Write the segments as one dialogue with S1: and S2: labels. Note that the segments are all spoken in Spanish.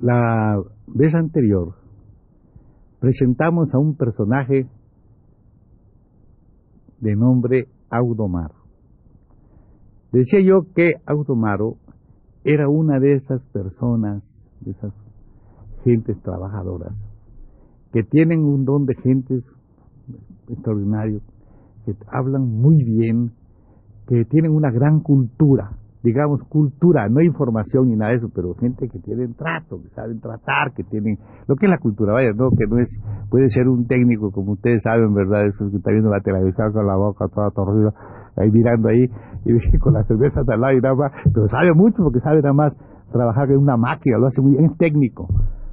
S1: La vez anterior presentamos a un personaje de nombre Audomaro. Decía yo que Audomaro era una de esas personas, de esas gentes trabajadoras, que tienen un don de gentes extraordinario, que hablan muy bien, que tienen una gran cultura, digamos, cultura, no información ni nada de eso, pero gente que tienen trato, que saben tratar, que tienen, lo que es la cultura, vaya, no, que no es, puede ser un técnico, como ustedes saben, ¿verdad? Eso que está viendo la televisión con la boca toda torcida, ahí mirando ahí, y con la cerveza al lado y nada más, pero sabe mucho porque sabe nada más trabajar en una máquina, lo hace muy bien, es técnico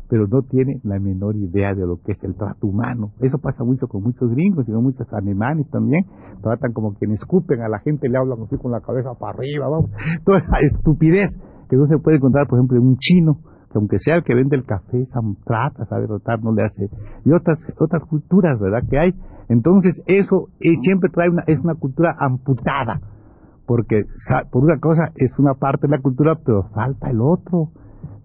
S1: pero no tiene la menor idea de lo que es el trato humano. Eso pasa mucho con muchos gringos y con muchos alemanes también. Tratan como quienes escupen a la gente, le hablan así con la cabeza para arriba, vamos. Toda esa estupidez que no se puede encontrar, por ejemplo, en un chino, que aunque sea el que vende el café, trata, sabe tratar, no le hace. Y otras, otras culturas, ¿verdad? Que hay. Entonces, eso eh, siempre trae una, es una cultura amputada. Porque, por una cosa, es una parte de la cultura, pero falta el otro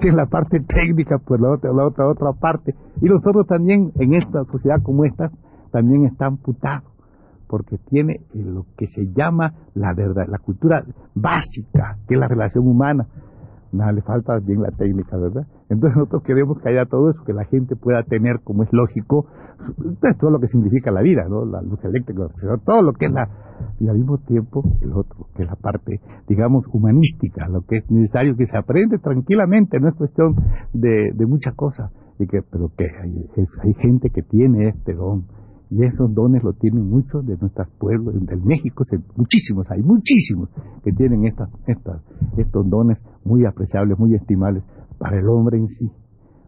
S1: en la parte técnica, pues la otra, la otra, otra parte. Y nosotros también, en esta sociedad como esta, también está amputado, porque tiene lo que se llama la verdad, la cultura básica, que es la relación humana. Nada, le falta bien la técnica, ¿verdad? Entonces nosotros queremos que haya todo eso, que la gente pueda tener, como es lógico, pues, todo lo que significa la vida, ¿no? La luz eléctrica, todo lo que es la... Y al mismo tiempo el otro, que es la parte, digamos, humanística, lo que es necesario que se aprende tranquilamente, no es cuestión de, de muchas cosas, y que, pero que hay, hay gente que tiene este don, y esos dones lo tienen muchos de nuestros pueblos, del México, muchísimos, hay muchísimos que tienen estas, estas, estos dones muy apreciables, muy estimables para el hombre en sí,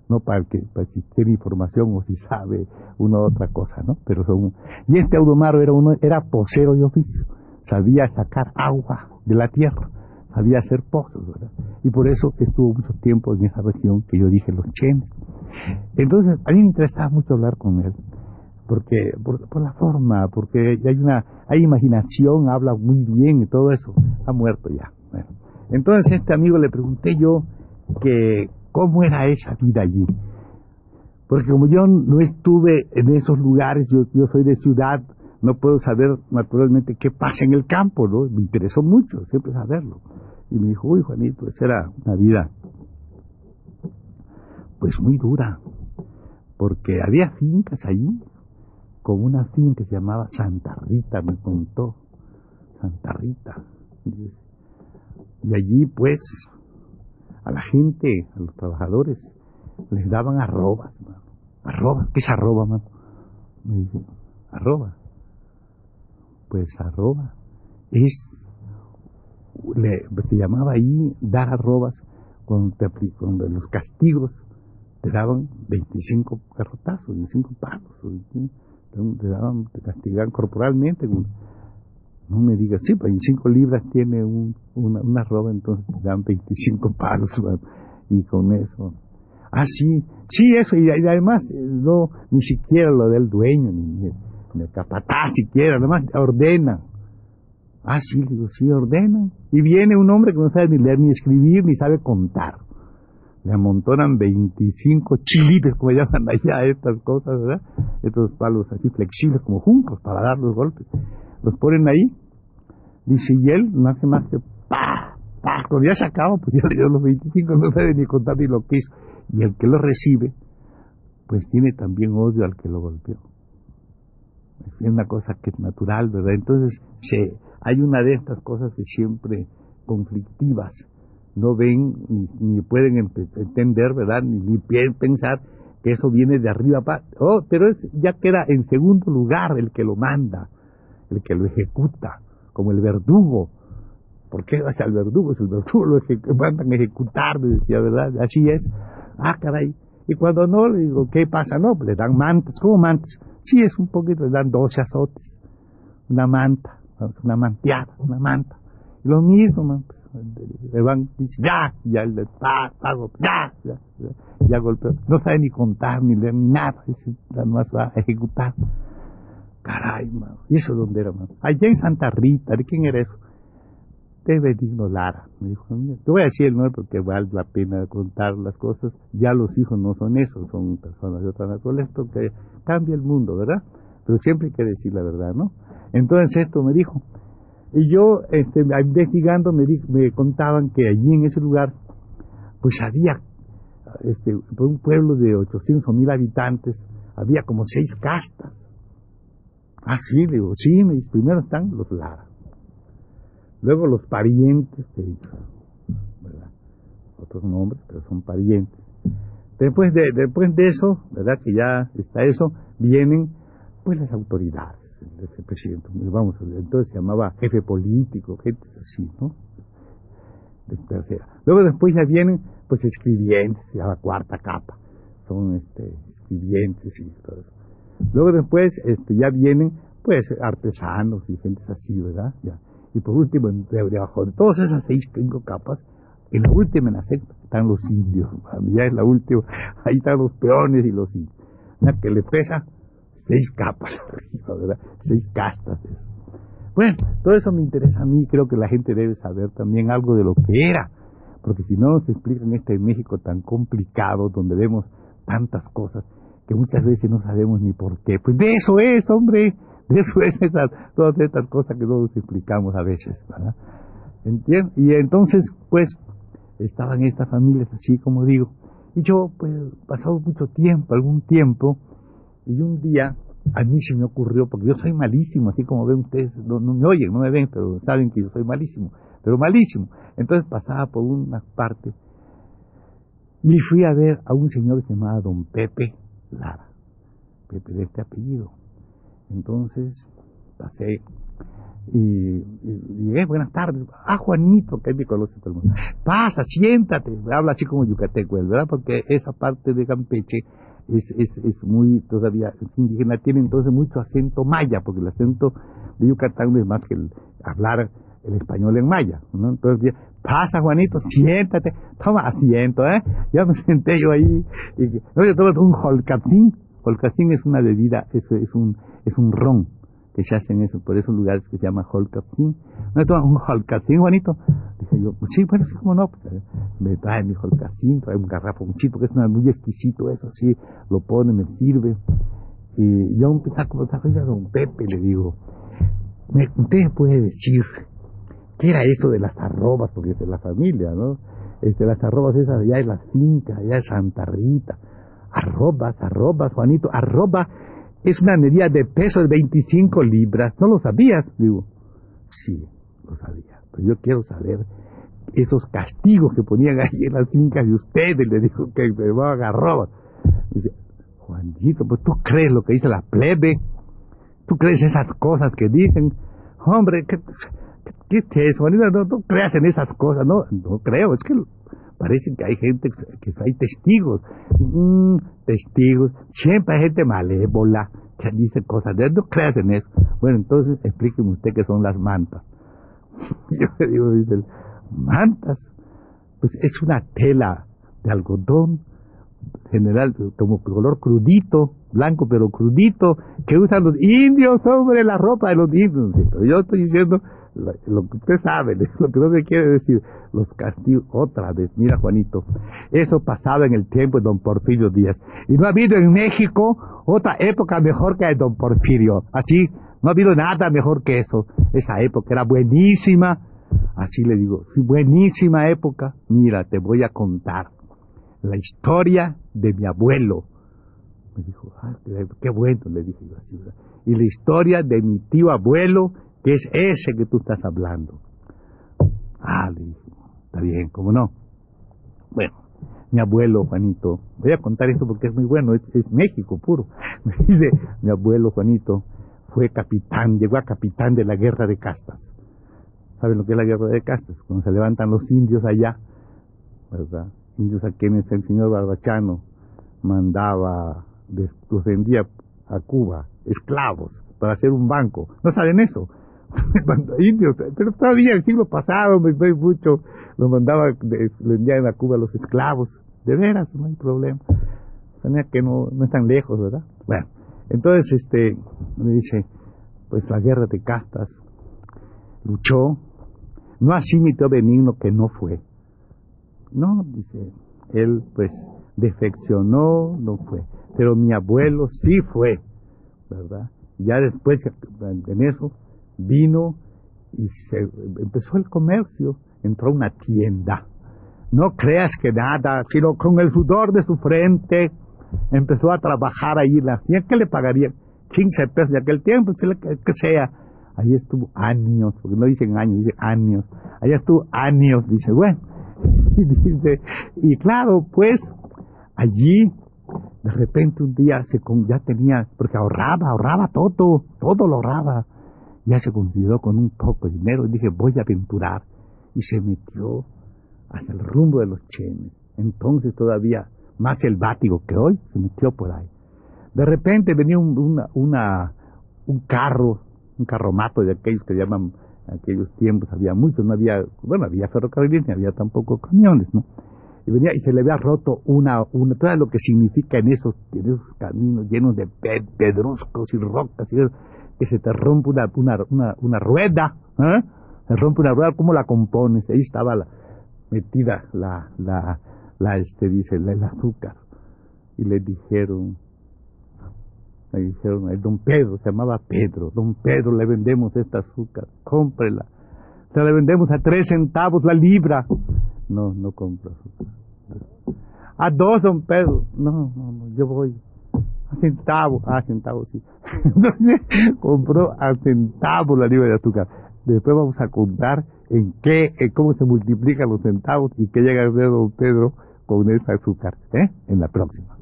S1: no para el que, para que tiene información o si sabe una u otra cosa, ¿no? Pero son, y este Audomaro era uno, era posero de oficio, sabía sacar agua de la tierra, sabía hacer pozos, ¿verdad? Y por eso estuvo mucho tiempo en esa región que yo dije, los chenes. Entonces, a mí me interesaba mucho hablar con él, porque por, por, la forma, porque hay una hay imaginación, habla muy bien y todo eso, ha muerto ya. Bueno. Entonces, este amigo le pregunté yo que cómo era esa vida allí. Porque como yo no estuve en esos lugares, yo, yo soy de ciudad, no puedo saber naturalmente qué pasa en el campo, ¿no? Me interesó mucho siempre saberlo. Y me dijo, uy Juanito, esa era una vida pues muy dura, porque había fincas allí, como una finca que se llamaba Santa Rita, me contó, Santa Rita. Y allí pues a la gente, a los trabajadores, les daban arrobas, mano. ¿qué es arroba, mano? Me dice, arroba. Pues arroba es, le, se llamaba ahí dar arrobas te, cuando los castigos te daban 25 garrotazos, 25 palos, te, daban, te castigaban corporalmente. No me digas, sí, 25 libras tiene un, una, arroba, entonces te dan 25 palos, y con eso. Ah, sí, sí, eso, y, además, no, ni siquiera lo del dueño, ni, ni, el capataz siquiera, además ordena. Ah, sí, digo, sí, ordenan. Y viene un hombre que no sabe ni leer ni escribir, ni sabe contar. Le amontonan 25 chilites, como llaman allá estas cosas, ¿verdad? Estos palos así flexibles como juncos para dar los golpes. Los ponen ahí, dice, y él no hace más que pa, pa, cuando ya se acaba, pues ya dio los 25, no sabe ni contar ni lo que hizo. Y el que lo recibe, pues tiene también odio al que lo golpeó. Es una cosa que es natural, ¿verdad? Entonces, se, hay una de estas cosas que siempre conflictivas, no ven ni, ni pueden entender, ¿verdad? Ni, ni pensar que eso viene de arriba para... Oh, pero es, ya queda en segundo lugar el que lo manda, el que lo ejecuta, como el verdugo. ¿Por qué hacia el verdugo? Si el verdugo lo mandan a ejecutar, me decía, ¿verdad? Así es. Ah, caray. Y cuando no, le digo, ¿qué pasa? No, le dan mantas. ¿Cómo mantas? Sí, es un poquito, le dan dos azotes. Una manta, una manteada, una manta. Lo mismo, pues, le van, ya, ya, le, pa, pago, ya, ya, ya, ya golpeó. No sabe ni contar, ni leer, ni nada. Nada más va a ejecutar. Caray, man. ¿Y eso dónde era, man? Allá en Santa Rita. ¿De quién era eso? De Benigno Lara. Me dijo, te voy a decir el nombre porque vale la pena contar las cosas. Ya los hijos no son esos, son personas de otra naturaleza, porque cambia el mundo, ¿verdad? Pero siempre hay que decir la verdad, ¿no? Entonces esto me dijo. Y yo, este, investigando, me, me contaban que allí en ese lugar, pues había, este, un pueblo de 800 o 1000 habitantes, había como seis castas. Ah, sí, digo, sí, primero están los Lara, luego los parientes de. Otros nombres, pero son parientes. Después de, después de eso, ¿verdad? Que ya está eso, vienen pues las autoridades, el presidente, vamos, entonces se llamaba jefe político, gente así, ¿no? De. Luego después ya vienen pues escribientes, ya la cuarta capa, son este, escribientes y todo eso. Luego después este, ya vienen pues artesanos y gente así, ¿verdad? Ya. Y por último, debajo de todas esas seis, cinco capas, en la última, en la sexta, están los indios. Ya es la última, ahí están los peones y los indios. Que le pesa seis capas ¿verdad? Seis castas. Bueno, todo eso me interesa a mí, creo que la gente debe saber también algo de lo que era, porque si no nos explican este México tan complicado, donde vemos tantas cosas, que muchas veces no sabemos ni por qué. Pues de eso es, hombre, de eso es todas estas cosas que no nos explicamos a veces, ¿verdad? ¿Entiendes? Y entonces, pues, estaban estas familias así como digo, y yo, pues, pasado mucho tiempo, algún tiempo, y un día a mí se me ocurrió, porque yo soy malísimo, así como ven ustedes, no, no me oyen, no me ven, pero saben que yo soy malísimo, pero malísimo. Entonces pasaba por una parte y fui a ver a un señor que se llamaba don Pepe Lara, Pepe de este apellido. Entonces pasé y, llegué, buenas tardes, ah Juanito, que me conoce todo el mundo, pasa, siéntate, habla así como yucateco, ¿verdad? Porque esa parte de Campeche es, es, es muy todavía indígena, tiene entonces mucho acento maya, porque el acento de Yucatán es más que el hablar el español en maya, ¿no? Entonces, pasa Juanito, siéntate, toma asiento, ¿eh? Ya me senté yo ahí, y, no, yo tomo un holcapín, holcapín es una bebida, es, es un, es un ron, que se hacen eso, por esos lugares que se llama holcapín. ¿No toma un holcapín, Juanito? Dije yo, sí, bueno, sí, cómo no, pues, me trae mi holcapín, trae un garrafoncito, que es muy exquisito eso, así, lo pone, me sirve. Y yo empecé a conversar con don Pepe, le digo, ¿me, ¿usted puede decir qué era eso de las arrobas? Porque es de la familia, ¿no? Este, las arrobas esas allá en las fincas, allá en Santa Rita. Arrobas, arrobas, Juanito, arroba es una medida de peso de 25 libras. ¿No lo sabías? Digo, sí, lo sabía. Pero yo quiero saber esos castigos que ponían ahí en las fincas de ustedes. Le dijo que me va a agarrar. Dice, Juanito, pues tú crees lo que dice la plebe. Tú crees esas cosas que dicen. Hombre, ¿qué, qué, es eso, Juanito? No, no creas en esas cosas. No, no creo. Es que parece que hay gente, que hay testigos, mm, testigos, siempre hay gente malévola que dice cosas, no creas en eso. Bueno, entonces explíqueme usted qué son las mantas. Yo le digo, dice, mantas, pues es una tela de algodón, general, como color crudito, blanco pero crudito, que usan los indios sobre la ropa de los indios. Pero yo estoy diciendo lo que usted sabe, lo que no se quiere decir, los castigos, otra vez, mira Juanito, eso pasaba en el tiempo de don Porfirio Díaz, y no ha habido en México otra época mejor que de don Porfirio, así, no ha habido nada mejor que eso, esa época era buenísima, así le digo, buenísima época, mira, te voy a contar la historia de mi abuelo, me dijo, ah, qué bueno, le dije yo así, y la historia de mi tío abuelo, que es ese que tú estás hablando. Ah, le dije, está bien, ¿cómo no? Bueno, mi abuelo Juanito, voy a contar esto porque es muy bueno, es, es México puro. Me dice, mi abuelo Juanito fue capitán, llegó a capitán de la guerra de castas. ¿Saben lo que es la guerra de castas? Cuando se levantan los indios allá, ¿verdad? Indios a quienes el señor Barbachano mandaba, los vendía a Cuba, esclavos, para hacer un banco. ¿No saben eso? indios, pero todavía el siglo pasado, me estoy mucho, lo mandaba, le enviaban a Cuba los esclavos. De veras, no hay problema. Sea, que no, no están lejos, ¿verdad? Bueno, entonces este me dice, pues la guerra de castas luchó, no así mi tío Benigno que no fue. No, dice, él pues defeccionó, no fue. Pero mi abuelo sí fue, ¿verdad? Ya después, en eso, vino y se empezó el comercio, entró a una tienda. No creas que nada, sino con el sudor de su frente empezó a trabajar ahí la tienda. ¿Qué le pagaría? 15 pesos de aquel tiempo, que sea. Ahí estuvo años, porque no dicen años, dicen años. Allá estuvo años, dice, bueno. Y y claro, pues allí de repente un día se ya tenía, porque ahorraba, ahorraba todo, todo lo ahorraba. Ya se consideró con un poco de dinero y dije, voy a aventurar. Y se metió hacia el rumbo de los chenes. Entonces todavía más selvático que hoy, se metió por ahí. De repente venía un, un carro, un carromato de aquellos que llaman, en aquellos tiempos había muchos, no había, bueno, había ferrocarriles, ni había tampoco camiones, ¿no? y venía y se le había roto una, una todo lo que significa en esos, en esos caminos llenos de pedruscos y rocas y que se te rompe una, una, una, rueda, ¿eh? se rompe una rueda, ¿cómo la compones? Ahí estaba la, metida la, la, la, este, dice, el azúcar. Y le dijeron, le dijeron, el don Pedro, se llamaba Pedro, don Pedro, le vendemos esta azúcar, cómprela. Se la vendemos a tres centavos la libra. No, no compro A dos, don Pedro. No, no, no, yo voy. A centavo. Ah, centavo, sí. Entonces compró a centavo la libra de azúcar. Después vamos a contar en qué, en cómo se multiplican los centavos y qué llega a ser don Pedro con ese azúcar. ¿Eh? En la próxima.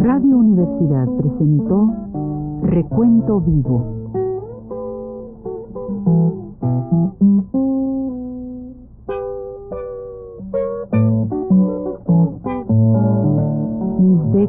S2: Radio Universidad presentó Recuento Vivo.